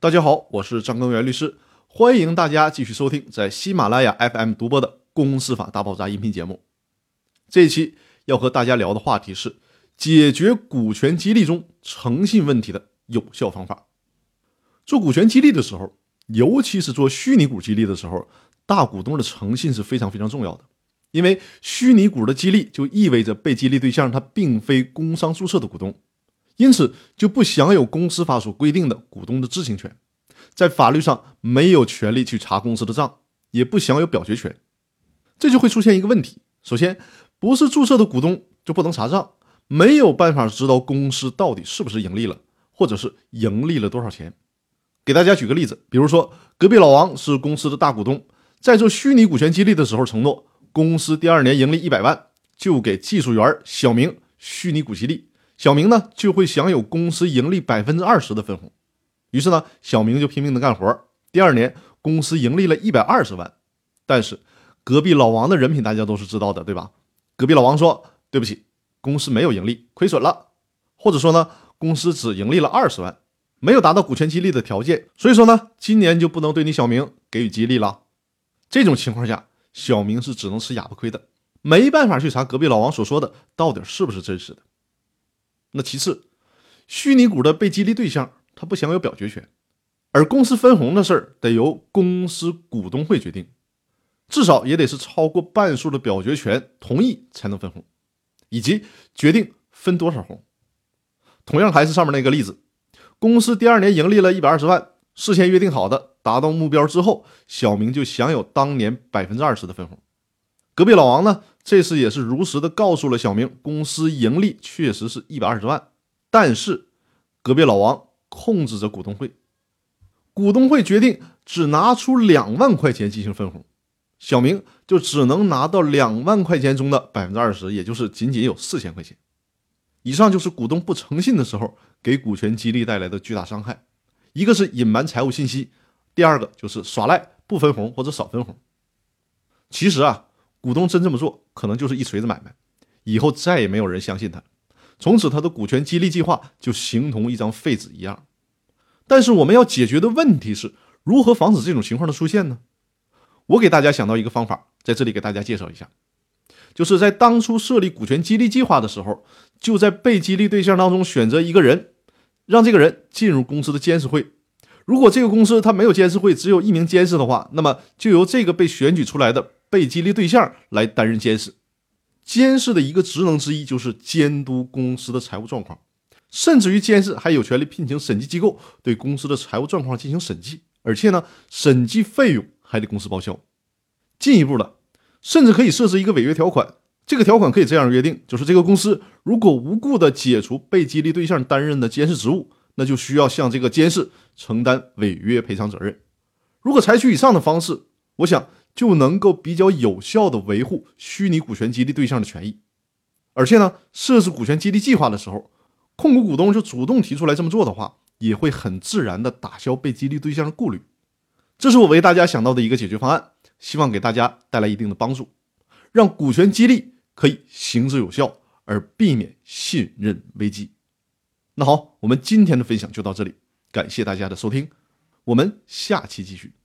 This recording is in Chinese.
大家好，我是张根源律师，欢迎大家继续收听在喜马拉雅 FM 独播的《公司法大爆炸》音频节目。这一期要和大家聊的话题是解决股权激励中诚信问题的有效方法。做股权激励的时候，尤其是做虚拟股激励的时候，大股东的诚信是非常非常重要的。因为虚拟股的激励就意味着被激励对象他并非工商注册的股东。因此，就不享有公司法所规定的股东的知情权，在法律上没有权利去查公司的账，也不享有表决权。这就会出现一个问题：首先，不是注册的股东就不能查账，没有办法知道公司到底是不是盈利了，或者是盈利了多少钱。给大家举个例子，比如说，隔壁老王是公司的大股东，在做虚拟股权激励的时候承诺，公司第二年盈利一百万，就给技术员小明虚拟股激励。小明呢就会享有公司盈利百分之二十的分红，于是呢，小明就拼命的干活。第二年，公司盈利了一百二十万，但是隔壁老王的人品大家都是知道的，对吧？隔壁老王说：“对不起，公司没有盈利，亏损了。”或者说呢，公司只盈利了二十万，没有达到股权激励的条件，所以说呢，今年就不能对你小明给予激励了。这种情况下，小明是只能吃哑巴亏的，没办法去查隔壁老王所说的到底是不是真实的。那其次，虚拟股的被激励对象他不享有表决权，而公司分红的事儿得由公司股东会决定，至少也得是超过半数的表决权同意才能分红，以及决定分多少红。同样还是上面那个例子，公司第二年盈利了一百二十万，事先约定好的达到目标之后，小明就享有当年百分之二十的分红。隔壁老王呢？这次也是如实的告诉了小明，公司盈利确实是一百二十万，但是隔壁老王控制着股东会，股东会决定只拿出两万块钱进行分红，小明就只能拿到两万块钱中的百分之二十，也就是仅仅有四千块钱。以上就是股东不诚信的时候给股权激励带来的巨大伤害，一个是隐瞒财务信息，第二个就是耍赖不分红或者少分红。其实啊。股东真这么做，可能就是一锤子买卖，以后再也没有人相信他，从此他的股权激励计划就形同一张废纸一样。但是我们要解决的问题是如何防止这种情况的出现呢？我给大家想到一个方法，在这里给大家介绍一下，就是在当初设立股权激励计划的时候，就在被激励对象当中选择一个人，让这个人进入公司的监事会。如果这个公司他没有监事会，只有一名监事的话，那么就由这个被选举出来的。被激励对象来担任监事，监事的一个职能之一就是监督公司的财务状况，甚至于监事还有权利聘请审计机构对公司的财务状况进行审计，而且呢，审计费用还得公司报销。进一步的，甚至可以设置一个违约条款，这个条款可以这样约定：就是这个公司如果无故的解除被激励对象担任的监事职务，那就需要向这个监事承担违约赔偿责任。如果采取以上的方式，我想。就能够比较有效的维护虚拟股权激励对象的权益，而且呢，设置股权激励计划的时候，控股股东就主动提出来这么做的话，也会很自然的打消被激励对象的顾虑。这是我为大家想到的一个解决方案，希望给大家带来一定的帮助，让股权激励可以行之有效，而避免信任危机。那好，我们今天的分享就到这里，感谢大家的收听，我们下期继续。